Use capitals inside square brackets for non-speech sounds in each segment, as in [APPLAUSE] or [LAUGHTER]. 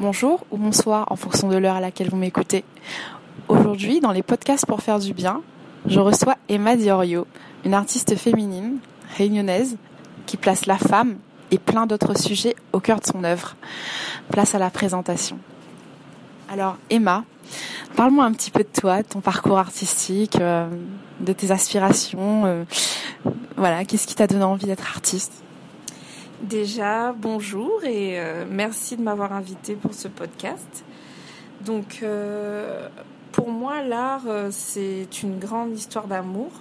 bonjour ou bonsoir en fonction de l'heure à laquelle vous m'écoutez. Aujourd'hui, dans les podcasts pour faire du bien, je reçois Emma Diorio, une artiste féminine réunionnaise qui place la femme et plein d'autres sujets au cœur de son œuvre. Place à la présentation. Alors Emma, parle-moi un petit peu de toi, de ton parcours artistique, euh, de tes aspirations. Euh, voilà, qu'est-ce qui t'a donné envie d'être artiste? Déjà, bonjour et euh, merci de m'avoir invité pour ce podcast. Donc, pour moi, l'art, c'est une grande histoire d'amour.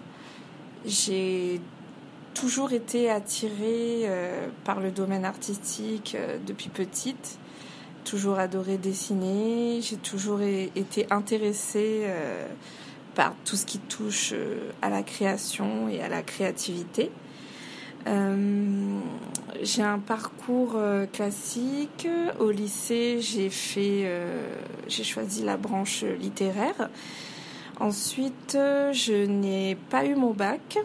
J'ai toujours été attirée euh, par le domaine artistique euh, depuis petite, toujours adoré dessiner, j'ai toujours été intéressée euh, par tout ce qui touche à la création et à la créativité. J'ai un parcours classique. Au lycée, j'ai fait, j'ai choisi la branche littéraire. Ensuite, je n'ai pas eu mon bac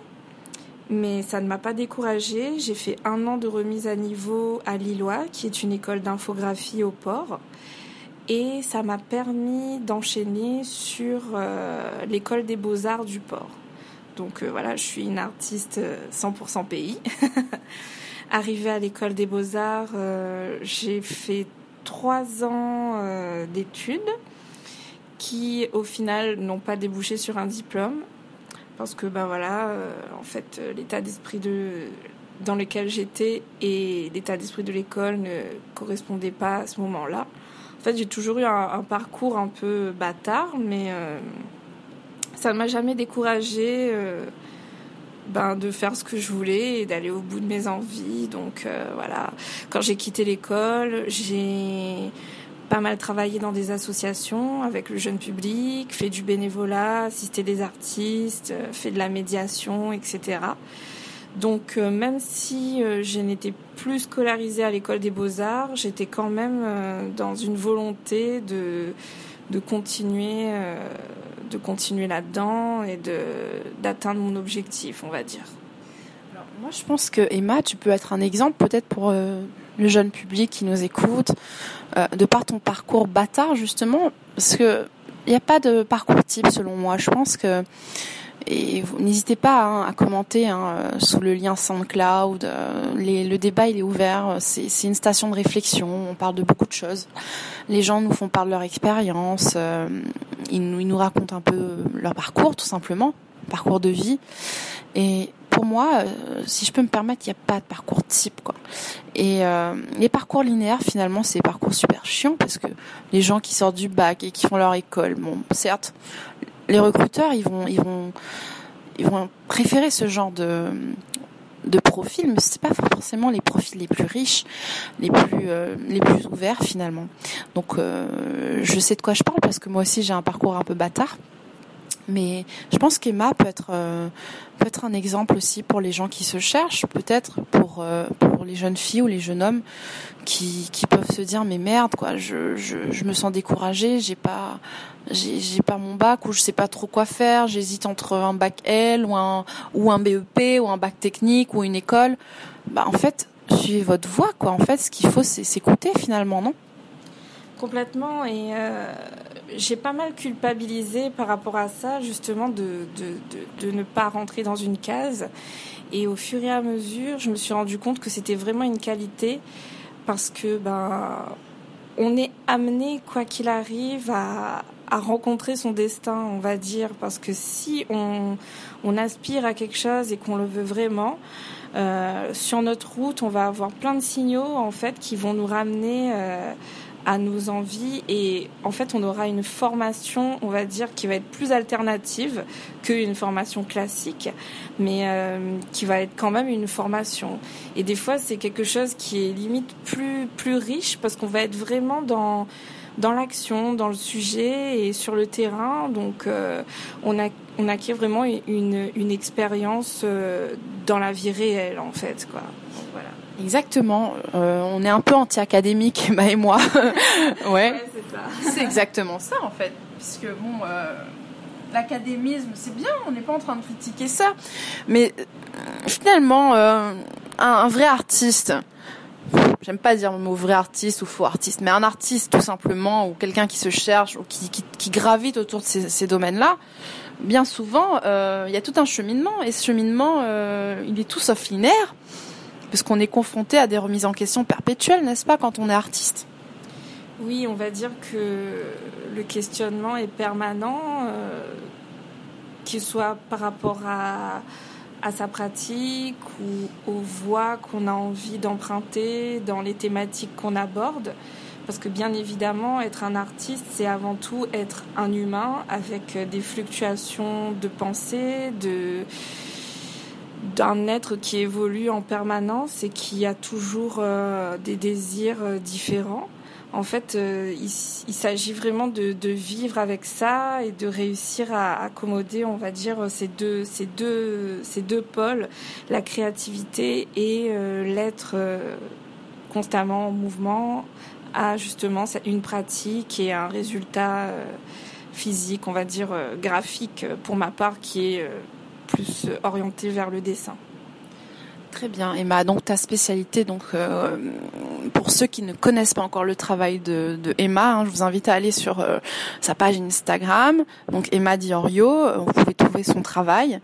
mais ça ne m'a pas découragée. J'ai fait un an de remise à niveau à Lillois, qui est une école d'infographie au port. Et ça m'a permis d'enchaîner sur euh, l'école des beaux-arts du port. Donc euh, voilà, je suis une artiste 100% euh, pays. [LAUGHS] Arrivée à l'école des beaux-arts, j'ai fait trois ans d'études qui au final n'ont pas débouché sur un diplôme parce que ben voilà, euh, en fait, euh, l'état d'esprit de dans lequel j'étais et l'état d'esprit de l'école ne correspondaient pas à ce moment-là. En fait, j'ai toujours eu un, parcours un peu bâtard, mais euh, ça ne m'a jamais découragée ben, de faire ce que je voulais et d'aller au bout de mes envies. Donc voilà, quand j'ai quitté l'école, j'ai pas mal travaillé dans des associations avec le jeune public, fait du bénévolat, assisté des artistes, euh, fait de la médiation, etc. Donc euh, même si euh, je n'étais plus scolarisée à l'école des beaux-arts, j'étais quand même dans une volonté de, de continuer, de continuer là-dedans et de, d'atteindre mon objectif, on va dire. Alors, moi, je pense que Emma, tu peux être un exemple peut-être pour le jeune public qui nous écoute, euh, de par ton parcours bâtard justement, parce que il n'y a pas de parcours type selon moi. Je pense que et n'hésitez pas hein, à commenter hein, sous le lien SoundCloud. Euh, le débat il est ouvert. C'est, une station de réflexion. On parle de beaucoup de choses. Les gens nous font part de leur expérience. Euh, ils, nous, racontent un peu leur parcours tout simplement, parcours de vie. Et pour moi, euh, si je peux me permettre, il n'y a pas de parcours type, quoi. Et euh, les parcours linéaires, finalement, c'est des parcours super chiants parce que les gens qui sortent du bac et qui font leur école, bon, certes, les recruteurs, ils vont, ils vont, ils vont préférer ce genre de de profils, mais c'est pas forcément les profils les plus riches, les plus euh, les plus ouverts finalement. Donc je sais de quoi je parle parce que moi aussi j'ai un parcours un peu bâtard. Mais je pense qu'Emma peut être euh, peut être un exemple aussi pour les gens qui se cherchent, peut-être pour euh, pour les jeunes filles ou les jeunes hommes qui se dire mais merde quoi, je je, me sens découragée, j'ai pas j'ai pas mon bac ou je sais pas trop quoi faire, j'hésite entre un bac L ou un ou un BEP ou un bac technique ou une école. Bah en fait, suivez votre voie quoi. En fait, ce qu'il faut c'est s'écouter finalement, non? Complètement et euh, j'ai pas mal culpabilisé par rapport à ça, justement, de, de, de, ne pas rentrer dans une case. Et au fur et à mesure, je me suis rendu compte que c'était vraiment une qualité parce que ben on est amené, quoi qu'il arrive, à, à rencontrer son destin, on va dire, parce que si on, on aspire à quelque chose et qu'on le veut vraiment, euh, sur notre route, on va avoir plein de signaux en fait qui vont nous ramener euh, à nos envies et en fait on aura une formation on va dire qui va être plus alternative qu'une formation classique mais euh, qui va être quand même une formation et des fois c'est quelque chose qui est limite plus plus riche parce qu'on va être vraiment dans dans l'action, dans le sujet et sur le terrain. Donc, euh, on, a, on acquiert vraiment une, une expérience euh, dans la vie réelle, en fait. Quoi. voilà. Exactement. Euh, on est un peu anti-académique, [LAUGHS] Emma et moi. [LAUGHS] ouais. c'est exactement ça, en fait. Puisque, bon, euh, l'académisme, c'est bien, on n'est pas en train de critiquer ça. Mais euh, finalement, un, un, vrai artiste, j'aime pas dire le mot vrai artiste ou faux artiste, mais un artiste tout simplement ou quelqu'un qui se cherche ou qui, qui, gravite autour de ces, ces domaines-là, bien souvent, euh, il y a tout un cheminement et ce cheminement, euh, il est tout sauf linéaire, parce qu'on est confronté à des remises en question perpétuelles, n'est-ce pas, quand on est artiste? Oui, on va dire que le questionnement est permanent, euh, qu'il soit par rapport à à sa pratique ou aux voies qu'on a envie d'emprunter dans les thématiques qu'on aborde. Parce que bien évidemment, être un artiste, c'est avant tout être un humain avec des fluctuations de pensée, de d'un être qui évolue en permanence et qui a toujours euh, des désirs euh, différents. En fait, euh, il, s'agit vraiment de, vivre avec ça et de réussir à accommoder, on va dire, ces deux, ces deux, ces deux pôles, la créativité et l'être constamment en mouvement, à justement une pratique et un résultat physique, on va dire, graphique pour ma part, qui est plus orienté vers le dessin. Très bien, Emma. Donc ta spécialité, donc euh, pour ceux qui ne connaissent pas encore le travail de, Emma, hein, je vous invite à aller sur euh, sa page Instagram, donc Emma Diorio. Vous pouvez trouver son travail.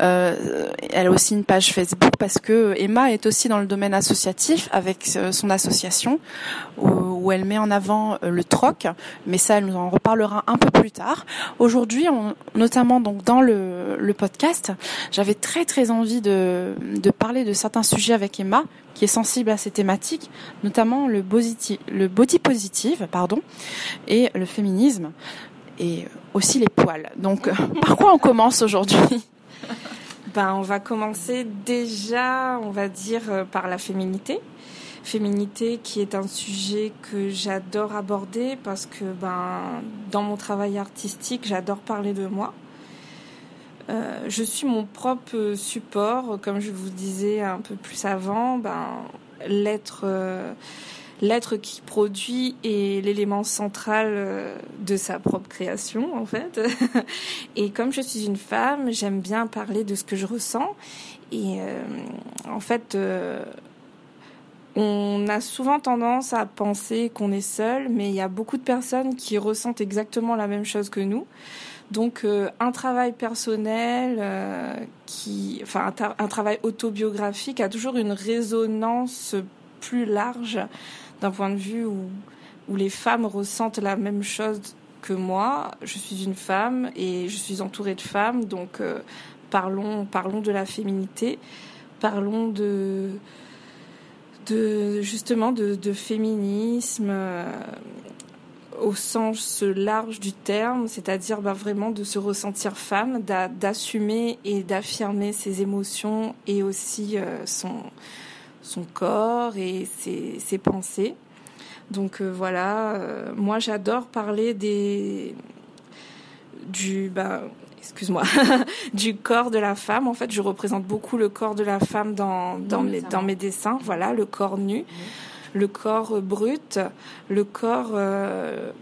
Euh, elle a aussi une page Facebook parce que Emma est aussi dans le domaine associatif avec son association où, elle met en avant le troc. Mais ça, elle nous en reparlera un peu plus tard. Aujourd'hui, notamment donc dans le, podcast, j'avais très très envie de parler de certains sujets avec Emma, qui est sensible à ces thématiques, notamment le body positive pardon, et le féminisme, et aussi les poils. Donc, euh, [LAUGHS] par quoi on commence aujourd'hui? Ben, On va commencer déjà, on va dire, euh, par la féminité. Féminité qui est un sujet que j'adore aborder parce que ben, dans mon travail artistique, j'adore parler de moi. Euh, je suis mon propre support, comme je vous disais un peu plus avant. Ben, l'être, euh, l'être qui produit est l'élément central euh, de sa propre création, en fait. [LAUGHS] Et comme je suis une femme, j'aime bien parler de ce que je ressens. Et en fait, on a souvent tendance à penser qu'on est seul, mais il y a beaucoup de personnes qui ressentent exactement la même chose que nous. Donc euh, un travail personnel, euh, qui, enfin un, travail autobiographique a toujours une résonance plus large d'un point de vue où, où les femmes ressentent la même chose que moi. Je suis une femme et je suis entourée de femmes, donc euh, parlons, parlons de la féminité, parlons de, justement de, féminisme au sens large du terme, c'est-à-dire bah, vraiment de se ressentir femme, d'assumer et d'affirmer ses émotions et aussi euh, son, corps et ses, pensées. Donc euh, voilà, euh, moi j'adore parler des du bah, excuse-moi [LAUGHS] du corps de la femme. En fait, je représente beaucoup le corps de la femme dans dans, mes, dans mes dessins. Voilà, le corps nu le corps brut, le corps euh,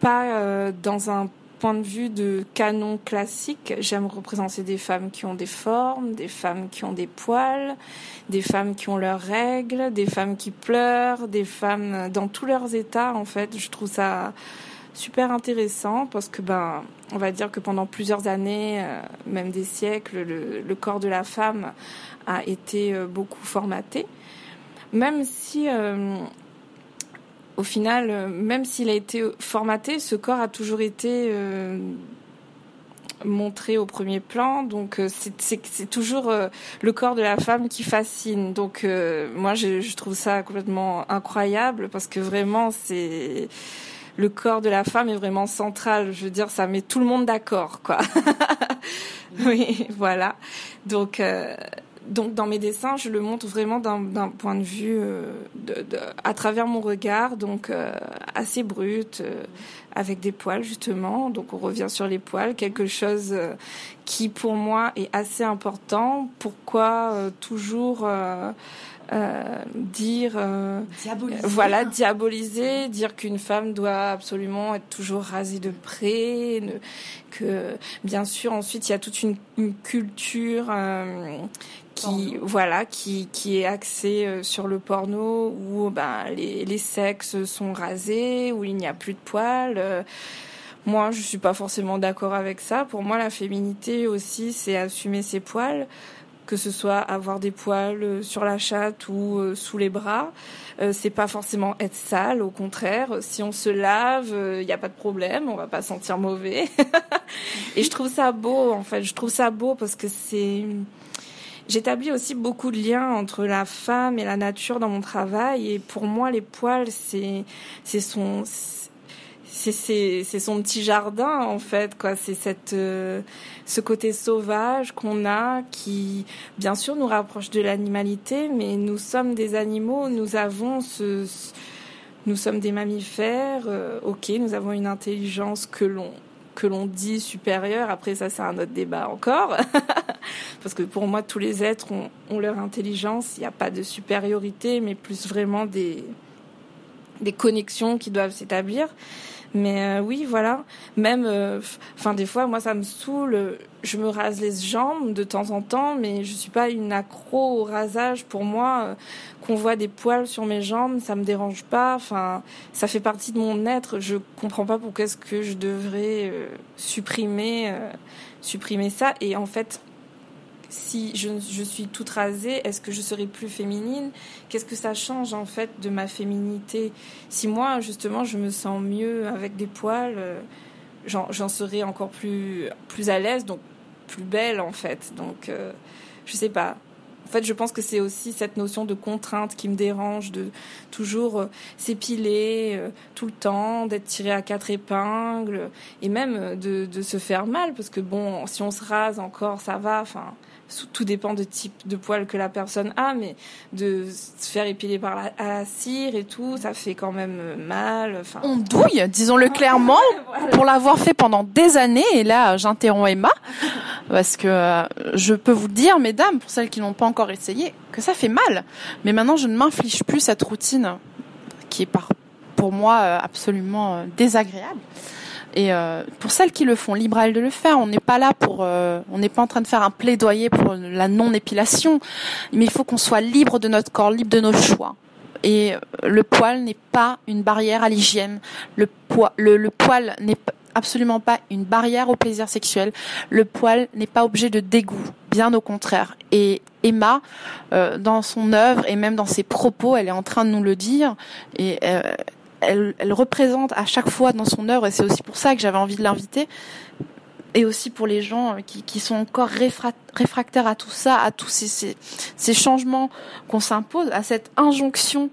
pas euh, dans un point de vue de canon classique. J'aime représenter des femmes qui ont des formes, des femmes qui ont des poils, des femmes qui ont leurs règles, des femmes qui pleurent, des femmes dans tous leurs états. En fait, je trouve ça super intéressant parce que ben on va dire que pendant plusieurs années, euh, même des siècles, le, corps de la femme a été beaucoup formaté même si euh, au final, euh, même s'il a été formaté, ce corps a toujours été euh, montré au premier plan. Donc c'est toujours le corps de la femme qui fascine. Donc moi je, je, trouve ça complètement incroyable parce que vraiment c'est le corps de la femme est vraiment central. Je veux dire, ça met tout le monde d'accord, quoi. [LAUGHS] oui, voilà. Donc donc dans mes dessins, je le montre vraiment d'un point de vue euh, de, à travers mon regard, donc euh, assez brut, euh, avec des poils justement. Donc on revient sur les poils, quelque chose qui pour moi est assez important. Pourquoi toujours euh, dire euh, diaboliser. voilà diaboliser dire qu'une femme doit absolument être toujours rasée de près que bien sûr ensuite il y a toute une, culture euh, qui voilà qui qui est axée sur le porno où ben les, les sexes sont rasés où il n'y a plus de poils moi, je suis pas forcément d'accord avec ça. Pour moi, la féminité aussi, c'est assumer ses poils que ce soit avoir des poils euh, sur la chatte ou euh, sous les bras. Euh, c'est pas forcément être sale, au contraire. Si on se lave, il n'y a pas de problème, on va pas sentir mauvais. [LAUGHS] et je trouve ça beau, en fait. Je trouve ça beau parce que c'est J'établis aussi beaucoup de liens entre la femme et la nature dans mon travail et pour moi les poils c'est c'est son c'est son petit jardin en fait quoi c'est cette euh, ce côté sauvage qu'on a qui bien sûr nous rapproche de l'animalité mais nous sommes des animaux nous avons ce, nous sommes des mammifères euh, ok nous avons une intelligence que l'on que l'on dit supérieure. Après ça c'est un autre débat encore. [LAUGHS] Parce que pour moi tous les êtres ont, ont leur intelligence. Il n'y a pas de supériorité mais plus vraiment des des connexions qui doivent s'établir mais euh, oui, voilà. Même, euh, enfin, des fois, moi, ça me saoule. Je me rase les jambes de temps en temps, mais je suis pas une accro au rasage. Pour moi, euh, qu'on voit des poils sur mes jambes, ça me dérange pas. Enfin, ça fait partie de mon être. Je comprends pas pourquoi est-ce que je devrais supprimer, supprimer ça. Et en fait, si je, suis toute rasée, est-ce que je serai plus féminine? Qu'est-ce que ça change en fait de ma féminité? Si moi justement je me sens mieux avec des poils, euh, j'en serai encore plus plus à l'aise, donc plus belle en fait. Donc euh, je sais pas. En fait, je pense que c'est aussi cette notion de contrainte qui me dérange, de toujours euh, s'épiler tout le temps, d'être tiré à quatre épingles, et même de, de, se faire mal, parce que bon, si on se rase encore, ça va. Enfin, tout dépend de type de poil que la personne a, mais de se faire épiler par la, cire et tout, ça fait quand même euh, mal. Enfin, on douille, disons-le clairement, [LAUGHS] pour l'avoir fait pendant des années. Et là, j'interromps Emma parce que euh, je peux vous dire, mesdames, pour celles qui n'ont pas encore essayé, que ça fait mal. Mais maintenant, je ne m'inflige plus cette routine qui est par, pour moi euh, absolument désagréable. Et euh, pour celles qui le font, libre à elles de le faire. On n'est pas là pour, euh, on n'est pas en train de faire un plaidoyer pour la non-épilation, mais il faut qu'on soit libre de notre corps, libre de nos choix. Et euh, le poil n'est pas une barrière à l'hygiène. Le, le, le poil n'est absolument pas une barrière au plaisir sexuel. Le poil n'est pas objet de dégoût, bien au contraire. Et Emma, euh, dans son œuvre et même dans ses propos, elle est en train de nous le dire. Et euh, elle, représente à chaque fois dans son œuvre, et c'est aussi pour ça que j'avais envie de l'inviter, et aussi pour les gens qui, sont encore réfractaires à tout ça, à tous ces, changements qu'on s'impose, à cette injonction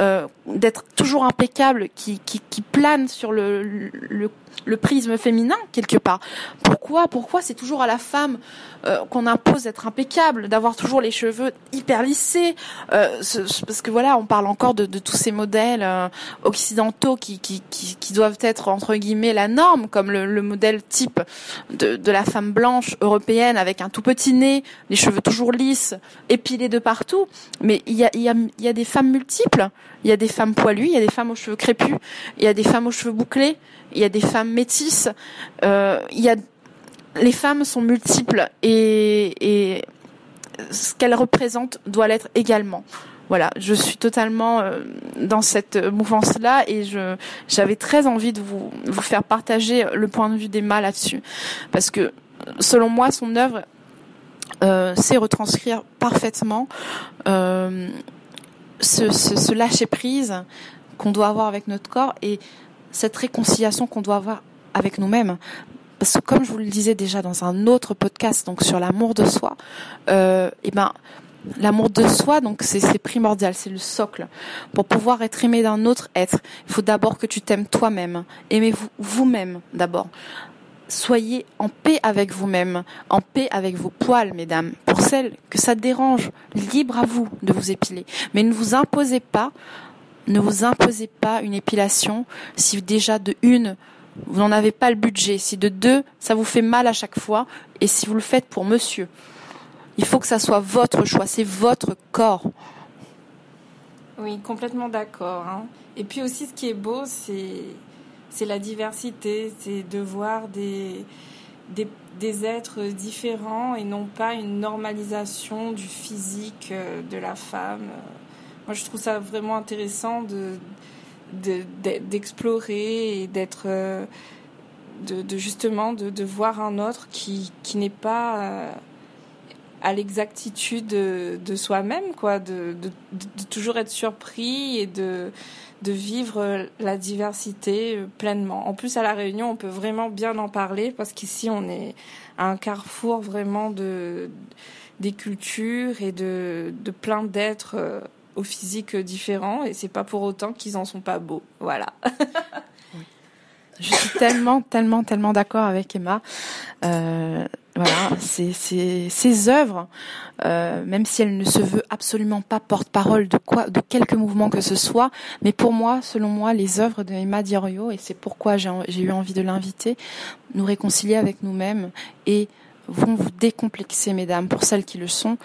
euh, d'être toujours impeccable qui, plane sur le, le prisme féminin quelque part. Pourquoi Pourquoi c'est toujours à la femme euh, qu'on impose d'être impeccable, d'avoir toujours les cheveux hyper lissés euh, Parce que voilà, on parle encore de, tous ces modèles occidentaux qui, qui, qui, qui, doivent être entre guillemets la norme, comme le, le modèle type de, de, la femme blanche européenne avec un tout petit nez, les cheveux toujours lisses, épilés de partout. Mais il y a, il y a des femmes multiples. Il y a des femmes poilues, il y a des femmes aux cheveux crépus, il y a des femmes aux cheveux bouclés, il y a des femmes métisses, euh, il y a les femmes sont multiples et, ce qu'elles représentent doit l'être également. Voilà, je suis totalement euh, dans cette mouvance-là et je j'avais très envie de vous vous faire partager le point de vue d'Emma là-dessus parce que selon moi son œuvre euh, sait retranscrire parfaitement ce, lâcher prise qu'on doit avoir avec notre corps et cette réconciliation qu'on doit avoir avec nous-mêmes. Parce que comme je vous le disais déjà dans un autre podcast, donc sur l'amour de soi, euh, et eh ben l'amour de soi, donc c'est primordial, c'est le socle. Pour pouvoir être aimé d'un autre être, il faut d'abord que tu t'aimes toi-même. Aimez-vous vous-même d'abord. Soyez en paix avec vous-même, en paix avec vos poils, mesdames. Pour celles que ça dérange, libre à vous de vous épiler. Mais ne vous imposez pas ne vous imposez pas une épilation si déjà de une, vous n'en avez pas le budget, si de deux, ça vous fait mal à chaque fois, et si vous le faites pour monsieur. Il faut que ça soit votre choix, c'est votre corps. Oui, complètement d'accord. Hein. Et puis aussi, ce qui est beau, c'est c'est la diversité, c'est de voir des, des, êtres différents et non pas une normalisation du physique euh, de la femme. Moi, je trouve ça vraiment intéressant de d'explorer et d'être euh, de, de, justement de, de, voir un autre qui, qui n'est pas euh, à l'exactitude de, soi-même quoi de, toujours être surpris et de vivre la diversité euh, pleinement. En plus, à La Réunion, on peut vraiment bien en parler parce qu'ici, on est à un carrefour vraiment de, des cultures et de, de plein d'êtres euh, au physique différents et c'est pas pour autant qu'ils en sont pas beaux. Voilà. [LAUGHS] Je suis tellement, tellement, tellement d'accord avec Emma. Euh, voilà, ces, œuvres, euh, même si elle ne se veut absolument pas porte-parole de quoi, de quelque mouvement que ce soit, mais pour moi, selon moi, les œuvres de Emma Diorio, et c'est pourquoi j'ai eu envie de l'inviter, nous réconcilier avec nous-mêmes et vont vous décomplexer, mesdames, pour celles qui le sont,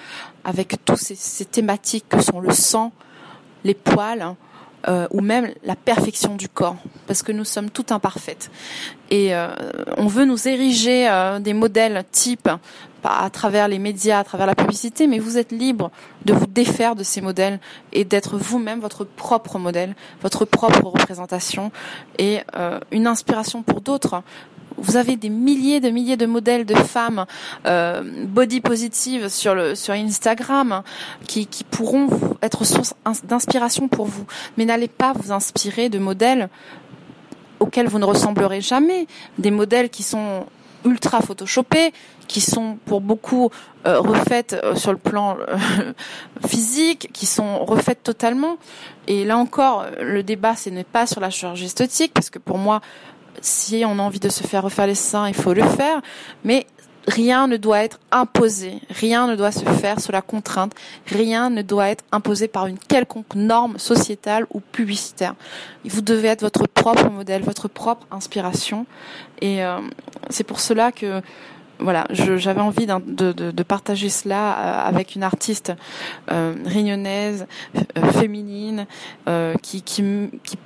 avec tous ces, ces thématiques que sont le sang, les poils, hein, euh, ou même la perfection du corps, parce que nous sommes tout imparfaites. Et euh, on veut nous ériger euh, des modèles types à travers les médias, à travers la publicité, mais vous êtes libre de vous défaire de ces modèles et d'être vous-même votre propre modèle, votre propre représentation et une inspiration pour d'autres vous avez des milliers de milliers de modèles de femmes euh, body positive sur Instagram qui, pourront être source d'inspiration pour vous. Mais n'allez pas vous inspirer de modèles auxquels vous ne ressemblerez jamais, des modèles qui sont ultra photoshopés, qui sont pour beaucoup euh, refaites euh, sur le plan euh, [LAUGHS] physique, qui sont refaites totalement. Et là encore, le débat, ce n'est pas sur la chirurgie esthétique, parce que pour moi, si on a envie de se faire refaire les seins, il faut le faire, mais rien ne doit être imposé, rien ne doit se faire sous la contrainte, rien ne doit être imposé par une quelconque norme sociétale ou publicitaire. Vous devez être votre propre modèle, votre propre inspiration, et euh, c'est pour cela que voilà, j'avais envie de, partager cela euh, avec une artiste euh, euh, féminine, euh, qui,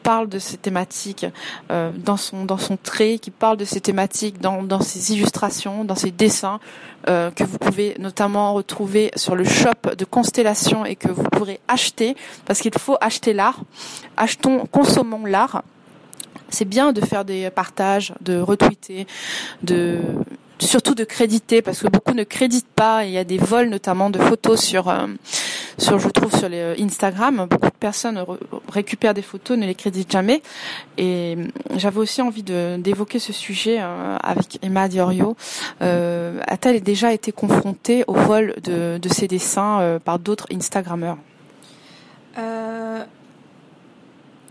parle de ces thématiques dans son trait, qui parle de ces thématiques dans, dans ses illustrations, dans ses dessins, que vous pouvez notamment retrouver sur le shop de Constellation et que vous pourrez acheter, parce qu'il faut acheter l'art. Achetons, consommons l'art c'est bien de faire des partages, de retweeter, de surtout de créditer parce que beaucoup ne créditent pas. Il y a des vols notamment de photos sur euh, sur je trouve sur les euh, Instagram. Beaucoup de personnes récupèrent des photos, ne les créditent jamais. Et euh, j'avais aussi envie de d'évoquer ce sujet avec Emma Diorio. A-t-elle déjà été confrontée au vol de, de ses dessins par d'autres Instagrammeurs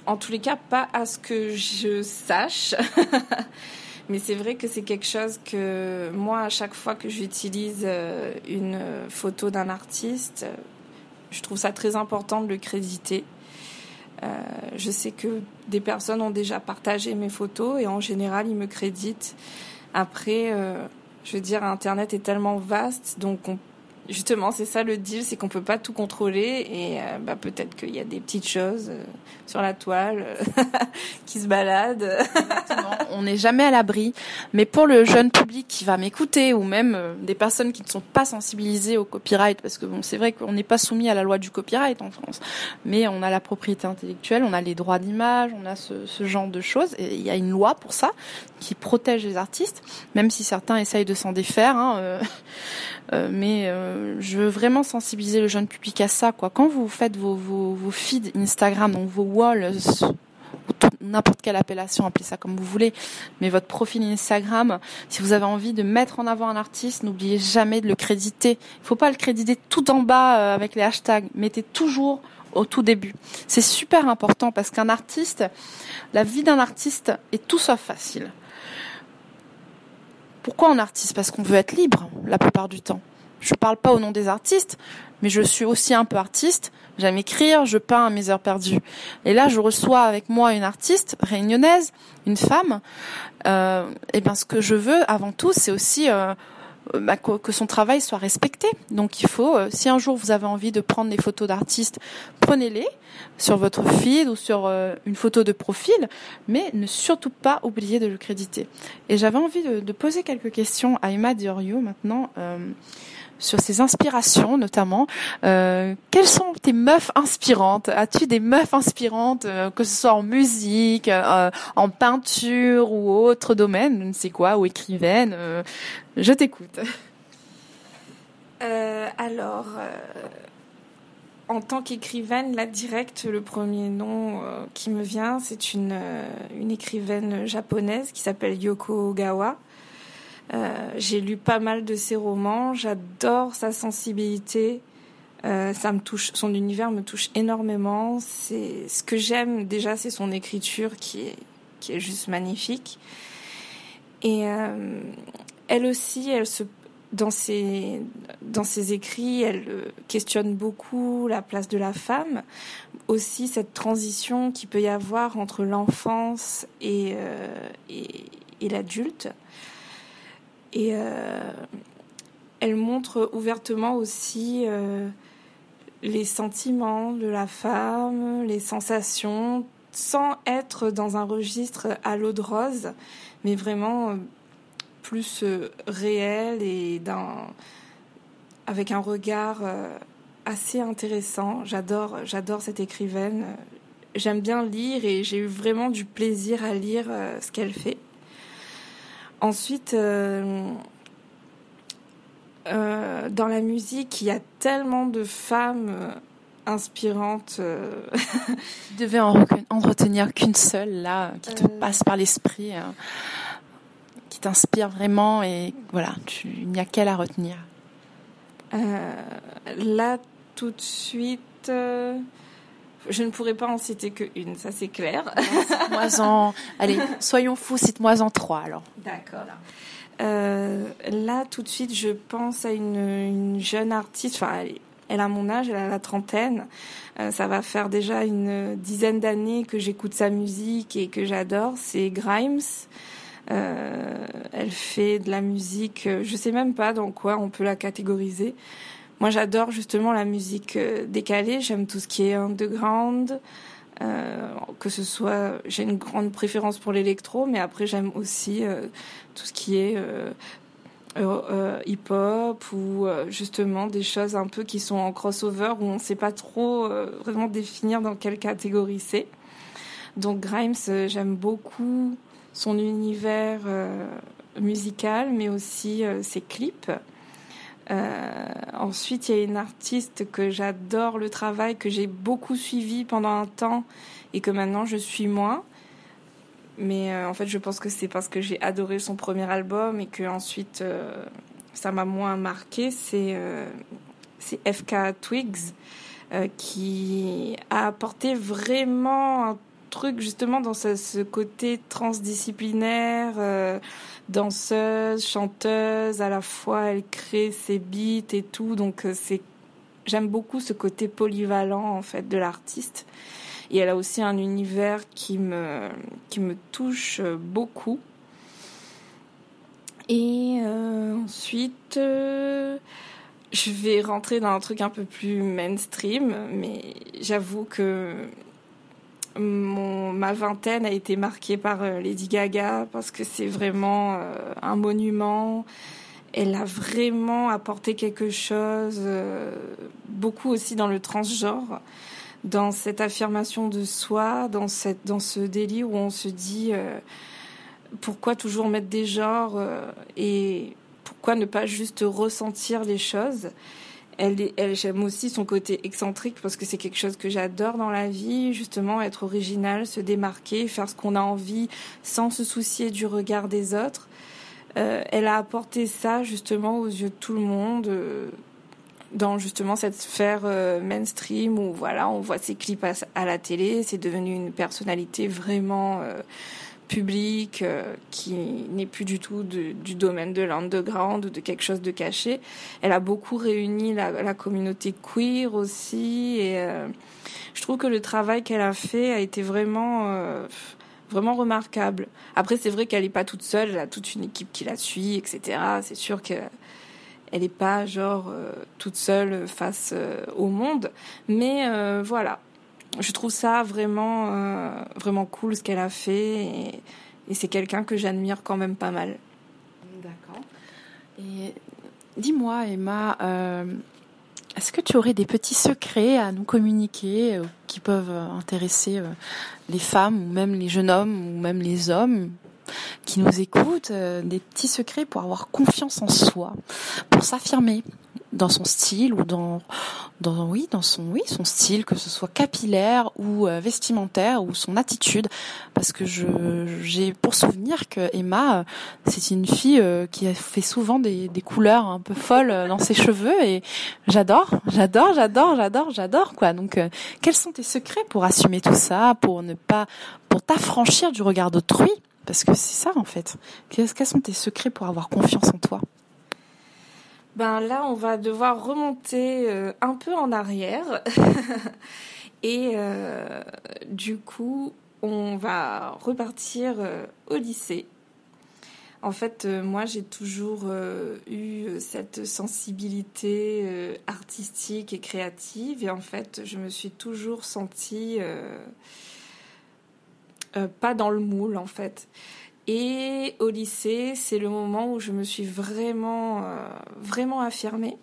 En tous les cas, pas à ce que je sache. [LAUGHS] Mais c'est vrai que c'est quelque chose que moi, à chaque fois que j'utilise euh, une photo d'un artiste, je trouve ça très important de le créditer. Euh, je sais que des personnes ont déjà partagé mes photos et en général, ils me créditent. Après, euh, je veux dire, Internet est tellement vaste, donc on Justement, c'est ça le deal, c'est qu'on peut pas tout contrôler et euh, bah, peut-être qu'il y a des petites choses euh, sur la toile euh, [LAUGHS] qui se baladent. On n'est jamais à l'abri, mais pour le jeune public qui va m'écouter ou même des personnes qui ne sont pas sensibilisées au copyright, parce que bon, c'est vrai qu'on n'est pas soumis à la loi du copyright en France, mais on a la propriété intellectuelle, on a les droits d'image, on a ce, ce genre de choses et il y a une loi pour ça qui protège les artistes, même si certains essayent de s'en défaire. Hein, [LAUGHS] mais je veux vraiment sensibiliser le jeune public à ça. Quoi. Quand vous faites vos, vos, vos feeds Instagram, donc vos walls, n'importe quelle appellation, appelez ça comme vous voulez, mais votre profil Instagram, si vous avez envie de mettre en avant un artiste, n'oubliez jamais de le créditer. Il faut pas le créditer tout en bas euh, avec les hashtags. Mettez toujours au tout début. C'est super important parce qu'un artiste, la vie d'un artiste est tout sauf facile. Pourquoi un artiste? Parce qu'on veut être libre la plupart du temps. Je parle pas au nom des artistes, mais je suis aussi un peu artiste. J'aime écrire, je peins à mes heures perdues. Et là, je reçois avec moi une artiste réunionnaise, une femme. Euh, et ben, ce que je veux avant tout, c'est aussi euh, bah, que son travail soit respecté. Donc il faut, si un jour vous avez envie de prendre des photos d'artistes, prenez-les sur votre feed ou sur une photo de profil, mais ne surtout pas oublier de le créditer. Et j'avais envie de, de, poser quelques questions à Emma Diorio maintenant sur ses inspirations notamment. Euh, quelles sont tes meufs inspirantes? As-tu des meufs inspirantes, euh, que ce soit en musique, euh, en peinture ou autre domaine, je ne sais quoi, ou écrivaine Je t'écoute. alors, en tant qu'écrivaine, là direct, le premier nom qui me vient, c'est une, une écrivaine japonaise qui s'appelle Yoko Ogawa. Euh, j'ai lu pas mal de ses romans. J'adore sa sensibilité. Euh, ça me touche, son univers me touche énormément. C'est ce que j'aime déjà, c'est son écriture qui est juste magnifique. Et euh, elle aussi, dans ses écrits, elle questionne beaucoup la place de la femme, aussi cette transition qui peut y avoir entre l'enfance et l'adulte. Et euh, elle montre ouvertement aussi euh, les sentiments de la femme, les sensations, sans être dans un registre à l'eau de rose, mais vraiment euh, plus réel et avec un regard assez intéressant. J'adore, j'adore cette écrivaine. J'aime bien lire et j'ai eu vraiment du plaisir à lire ce qu'elle fait. Ensuite, euh, euh, dans la musique, il y a tellement de femmes euh, inspirantes. [LAUGHS] tu devais en, retenir qu'une seule, là, qui te passe par l'esprit, qui t'inspire vraiment, et voilà, il n'y a qu'elle à retenir. là, tout de suite. Je ne pourrais pas en citer qu'une, ça c'est clair. Cite-moi en. Allez, soyons fous, cite-moi en trois alors. D'accord. Euh, là, tout de suite, je pense à une, jeune artiste. Enfin, elle, a mon âge, elle a la trentaine. Euh, ça va faire déjà une dizaine d'années que j'écoute sa musique et que j'adore. C'est Grimes. Euh, elle fait de la musique, je sais même pas dans quoi on peut la catégoriser. Moi, j'adore justement la musique euh, décalée. J'aime tout ce qui est underground. Euh, que ce soit, j'ai une grande préférence pour l'électro, mais après j'aime aussi euh, tout ce qui est hip-hop ou justement des choses un peu qui sont en crossover où on ne sait pas trop vraiment définir dans quelle catégorie c'est. Donc Grimes, j'aime beaucoup son univers musical, mais aussi ses clips. Euh, ensuite, il y a une artiste que j'adore le travail, que j'ai beaucoup suivi pendant un temps et que maintenant je suis moins. Mais euh, en fait, je pense que c'est parce que j'ai adoré son premier album et que ensuite euh, ça m'a moins marqué. C'est FK Twigs qui a apporté vraiment un truc justement dans ce, côté transdisciplinaire, euh, danseuse, chanteuse, à la fois elle crée ses beats et tout, donc euh, c'est j'aime beaucoup ce côté polyvalent en fait de l'artiste. Et elle a aussi un univers qui me qui me touche beaucoup. Et euh, ensuite, je vais rentrer dans un truc un peu plus mainstream, mais j'avoue que ma vingtaine a été marquée par euh, Lady Gaga parce que c'est vraiment euh, un monument. Elle a vraiment apporté quelque chose, euh, beaucoup aussi dans le transgenre, dans cette affirmation de soi, dans, cette, dans ce délit où on se dit pourquoi toujours mettre des genres et pourquoi ne pas juste ressentir les choses. Elle, j'aime aussi son côté excentrique parce que c'est quelque chose que j'adore dans la vie, justement être original, se démarquer, faire ce qu'on a envie sans se soucier du regard des autres. Euh, elle a apporté ça justement aux yeux de tout le monde euh, dans justement cette sphère euh, mainstream où voilà on voit ses clips à, la télé, c'est devenu une personnalité vraiment public euh, qui n'est plus du tout du domaine de l'underground ou de quelque chose de caché. Elle a beaucoup réuni la, communauté queer aussi et euh, je trouve que le travail qu'elle a fait a été vraiment euh, vraiment remarquable. Après, c'est vrai qu'elle n'est pas toute seule, elle a toute une équipe qui la suit, etc. C'est sûr que elle n'est pas genre toute seule face au monde, mais voilà. Je trouve ça vraiment vraiment cool ce qu'elle a fait et, c'est quelqu'un que j'admire quand même pas mal. D'accord. Dis-moi, Emma, est-ce que tu aurais des petits secrets à nous communiquer qui peuvent intéresser les femmes ou même les jeunes hommes ou même les hommes qui nous écoutent, euh, des petits secrets pour avoir confiance en soi, pour s'affirmer? Dans son style ou dans dans oui dans son oui son style que ce soit capillaire ou euh, vestimentaire ou son attitude. Parce que je j'ai pour souvenir que Emma euh, c'est une fille qui a fait souvent des, des couleurs un peu folles dans ses cheveux et j'adore j'adore j'adore j'adore j'adore quoi. Donc quels sont tes secrets pour assumer tout ça pour ne pas pour t'affranchir du regard d'autrui? Parce que c'est ça en fait. Quels sont tes secrets pour avoir confiance en toi? Ben là, on va devoir remonter euh, un peu en arrière. [LAUGHS] Et euh, du coup, on va repartir euh, au lycée. En fait, moi, j'ai toujours eu cette sensibilité artistique et créative. Et en fait, je me suis toujours sentie pas dans le moule en fait. Et au lycée, c'est le moment où je me suis vraiment, euh, vraiment affirmée.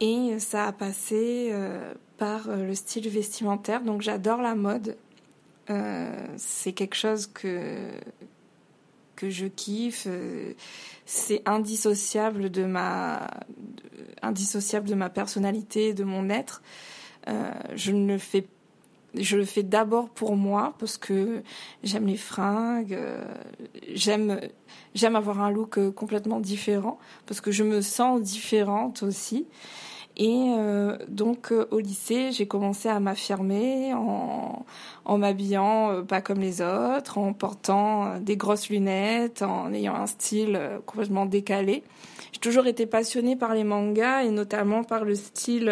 Et ça a passé euh, par le style vestimentaire. Donc j'adore la mode. c'est quelque chose que, que je kiffe. C'est indissociable de ma, indissociable de ma personnalité, de mon être. je ne fais pas je le fais d'abord pour moi parce que j'aime les fringues, euh, j'aime j'aime avoir un look euh, complètement différent parce que je me sens différente aussi. Et euh, donc au lycée, j'ai commencé à m'affirmer en, en m'habillant pas comme les autres, en portant des grosses lunettes, en ayant un style complètement décalé. J'ai toujours été passionnée par les mangas et notamment par le style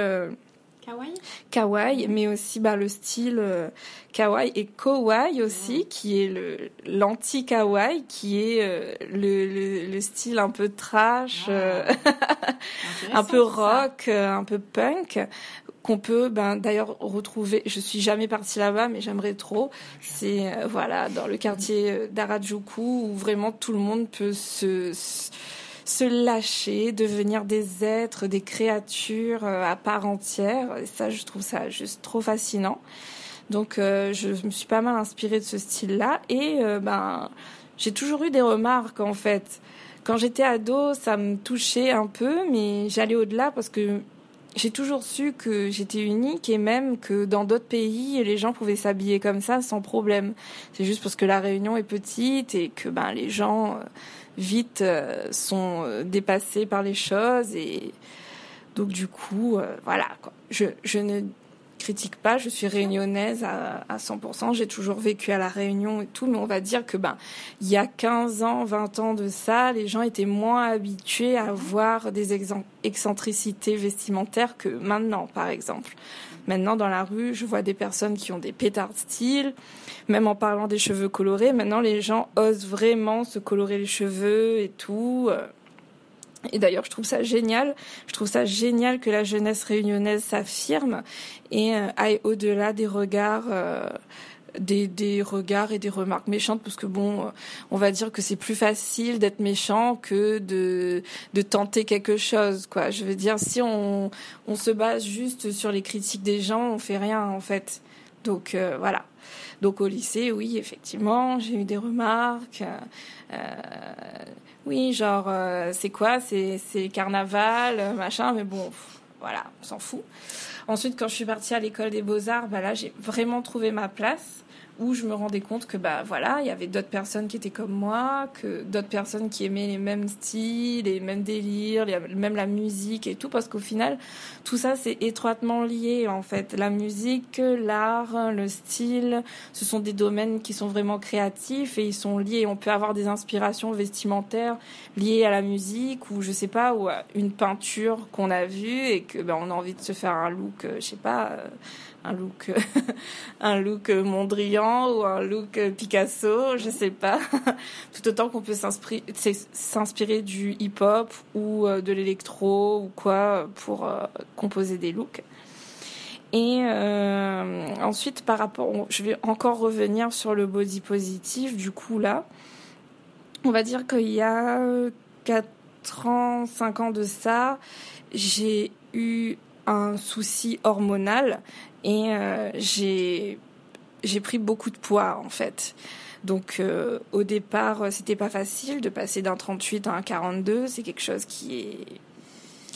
Kawaii? Kawaii, mais aussi bah, le style euh, kawaii et kawaii aussi, qui est le l'anti-kawaii, qui est euh, le, le, style un peu trash, ah. euh, [LAUGHS] un peu rock, un peu punk qu'on peut ben d'ailleurs retrouver. Je suis jamais partie là-bas mais j'aimerais trop. C'est voilà dans le quartier d'Arajuku où vraiment tout le monde peut se se lâcher, devenir des êtres, des créatures euh, à part entière. Et ça, je trouve ça juste trop fascinant. Donc, euh, je me suis pas mal inspirée de ce style-là. Et euh, ben, j'ai toujours eu des remarques en fait. Quand j'étais ado, ça me touchait un peu, mais j'allais au-delà parce que j'ai toujours su que j'étais unique et même que dans d'autres pays, les gens pouvaient s'habiller comme ça sans problème. C'est juste parce que la Réunion est petite et que ben les gens vite euh, sont euh, dépassés par les choses et donc du coup euh, voilà quoi. Je, je ne critique pas, je suis réunionnaise à, à 100%, j'ai toujours vécu à la Réunion et tout, mais on va dire que ben il y a 15 ans, 20 ans de ça, les gens étaient moins habitués à voir des excentricités vestimentaires que maintenant par exemple. Maintenant dans la rue, je vois des personnes qui ont des pétards style, même en parlant des cheveux colorés, maintenant les gens osent vraiment se colorer les cheveux et tout. Et d'ailleurs, je trouve ça génial. Je trouve ça génial que la jeunesse réunionnaise s'affirme et euh, aille au-delà des regards. Euh, des, des, regards et des remarques méchantes parce que bon on va dire que c'est plus facile d'être méchant que de, de tenter quelque chose quoi je veux dire si on, on se base juste sur les critiques des gens on fait rien en fait donc euh, voilà donc au lycée, oui, effectivement, j'ai eu des remarques. Euh, oui, genre, euh, c'est quoi? C'est carnaval, machin, mais bon, voilà, on s'en fout. Ensuite, quand je suis partie à l'école des beaux-arts, bah là, j'ai vraiment trouvé ma place où je me rendais compte que bah voilà, il y avait d'autres personnes qui étaient comme moi, que d'autres personnes qui aimaient les mêmes styles, les mêmes délires, même la musique et tout, parce qu'au final, tout ça c'est étroitement lié en fait. La musique, l'art, le style, ce sont des domaines qui sont vraiment créatifs et ils sont liés. On peut avoir des inspirations vestimentaires liées à la musique ou je sais pas ou à une peinture qu'on a vue et que ben on a envie de se faire un look, euh, je sais pas. Euh, un look [LAUGHS] un Mondrian ou un look Picasso, je sais pas. [LAUGHS] Tout autant qu'on peut s'inspirer du hip-hop ou de l'électro ou quoi pour composer des looks. Et ensuite, par rapport, je vais encore revenir sur le body positif. Du coup, là, on va dire qu'il y a 4 ans, 5 ans de ça, j'ai eu un souci hormonal et euh, j'ai j'ai pris beaucoup de poids en fait. Donc euh, au départ, c'était pas facile de passer d'un 38 à un 42, c'est quelque chose qui est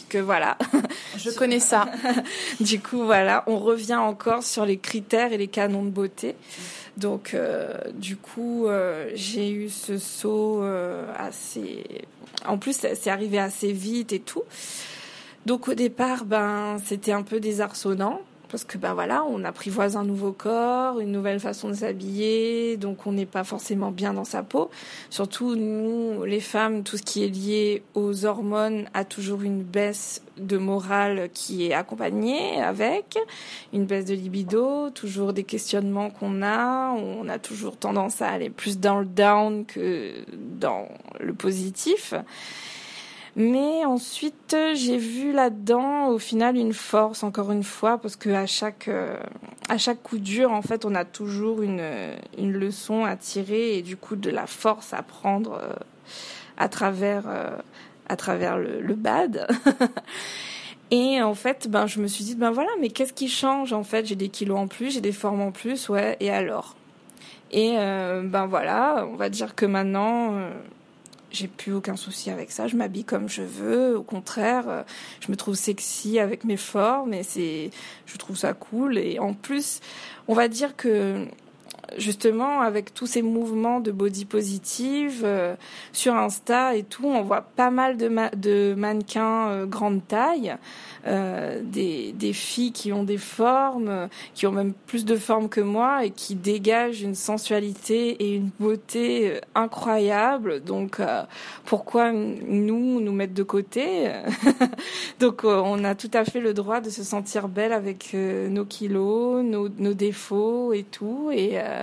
que voilà. [LAUGHS] Je connais ça. [LAUGHS] du coup, voilà, on revient encore sur les critères et les canons de beauté. Donc, euh, du coup, j'ai eu ce saut assez. En plus, c'est arrivé assez vite et tout. Donc au départ, ben c'était un peu désarçonnant parce que ben voilà, on apprivoise un nouveau corps, une nouvelle façon de s'habiller, donc on n'est pas forcément bien dans sa peau. Surtout nous, les femmes, tout ce qui est lié aux hormones a toujours une baisse de morale qui est accompagnée avec une baisse de libido, toujours des questionnements qu'on a, on a toujours tendance à aller plus dans le down que dans le positif. Mais ensuite, j'ai vu là-dedans, au final, une force, encore une fois, parce que à chaque, euh, à chaque coup dur, en fait, on a toujours une, une leçon à tirer et du coup, de la force à prendre euh, à travers, euh, à travers le, le bad. [LAUGHS] Et en fait, ben, je me suis dit, ben voilà, mais qu'est-ce qui change en fait? J'ai des kilos en plus, j'ai des formes en plus, ouais. Et alors? Et ben voilà, on va dire que maintenant, j'ai plus aucun souci avec ça. Je m'habille comme je veux. Au contraire, euh, je me trouve sexy avec mes formes et c'est, je trouve ça cool. Et en plus, on va dire que justement, avec tous ces mouvements de body positive euh, sur Insta et tout, on voit pas mal de, de mannequins euh, grande taille, euh, des, des, filles qui ont des formes, qui ont même plus de formes que moi et qui dégagent une sensualité et une beauté incroyable. Donc, pourquoi nous nous mettre de côté? [LAUGHS] Donc, on a tout à fait le droit de se sentir belle avec nos kilos, nos, nos défauts et tout. Et euh,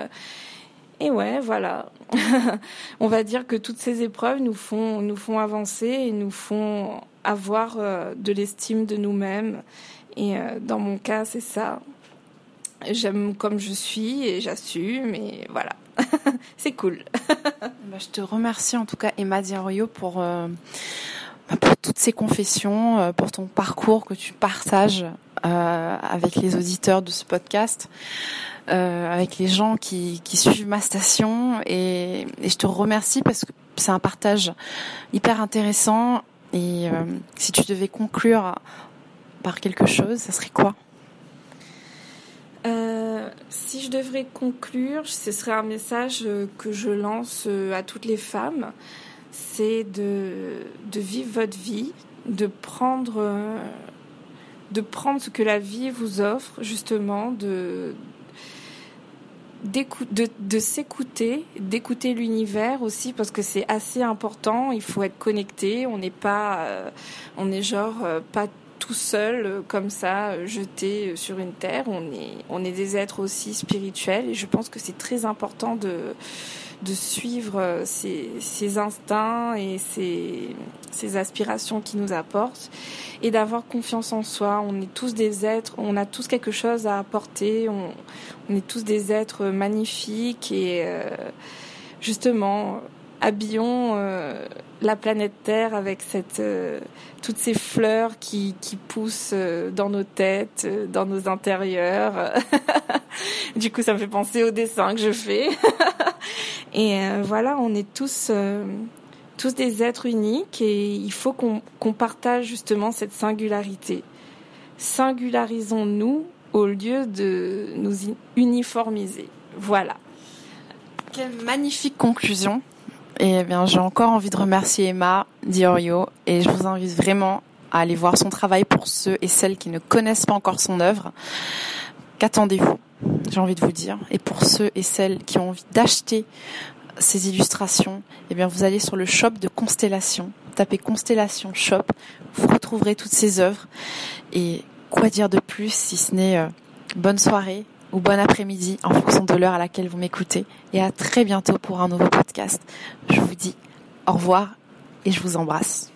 et ouais, voilà. [LAUGHS] On va dire que toutes ces épreuves nous font, nous font avancer et nous font avoir euh, de l'estime de nous-mêmes. Et euh, dans mon cas, c'est ça. J'aime comme je suis et j'assume et voilà. [LAUGHS] c'est cool. [LAUGHS] Bah, je te remercie en tout cas Emma Diario pour, bah, pour toutes ces confessions, pour ton parcours que tu partages avec les auditeurs de ce podcast. Euh, avec les gens qui, suivent ma station. Et, je te remercie parce que c'est un partage hyper intéressant. Et euh, si tu devais conclure par quelque chose, ça serait quoi? Euh, si je devrais conclure, ce serait un message que je lance à toutes les femmes, c'est de vivre votre vie, de prendre, de prendre ce que la vie vous offre, justement, de, de, de s'écouter, d'écouter l'univers aussi parce que c'est assez important. Il faut être connecté. On n'est pas, euh, on est genre euh, pas tout seul euh, comme ça jeté sur une terre. On est, on est des êtres aussi spirituels et je pense que c'est très important de de suivre ses, ses instincts et ses, ses, aspirations qui nous apportent et d'avoir confiance en soi. On est tous des êtres, on a tous quelque chose à apporter, on, on est tous des êtres magnifiques et euh, justement habillons euh, la planète Terre avec cette, euh, toutes ces fleurs qui, qui poussent dans nos têtes, dans nos intérieurs. [LAUGHS] du coup, ça me fait penser au dessin que je fais. [LAUGHS] et voilà, on est tous tous des êtres uniques et il faut qu'on partage justement cette singularité. Singularisons-nous au lieu de nous uniformiser. Voilà. Quelle magnifique conclusion. Et eh bien, j'ai encore envie de remercier Emma Diorio et je vous invite vraiment à aller voir son travail pour ceux et celles qui ne connaissent pas encore son œuvre. Qu'attendez-vous? J'ai envie de vous dire. Et pour ceux et celles qui ont envie d'acheter ces illustrations, eh bien, vous allez sur le shop de Constellation. Tapez Constellation Shop. Vous retrouverez toutes ces œuvres. Et quoi dire de plus si ce n'est euh, bonne soirée ou bon après-midi en fonction de l'heure à laquelle vous m'écoutez. Et à très bientôt pour un nouveau podcast. Je vous dis au revoir et je vous embrasse.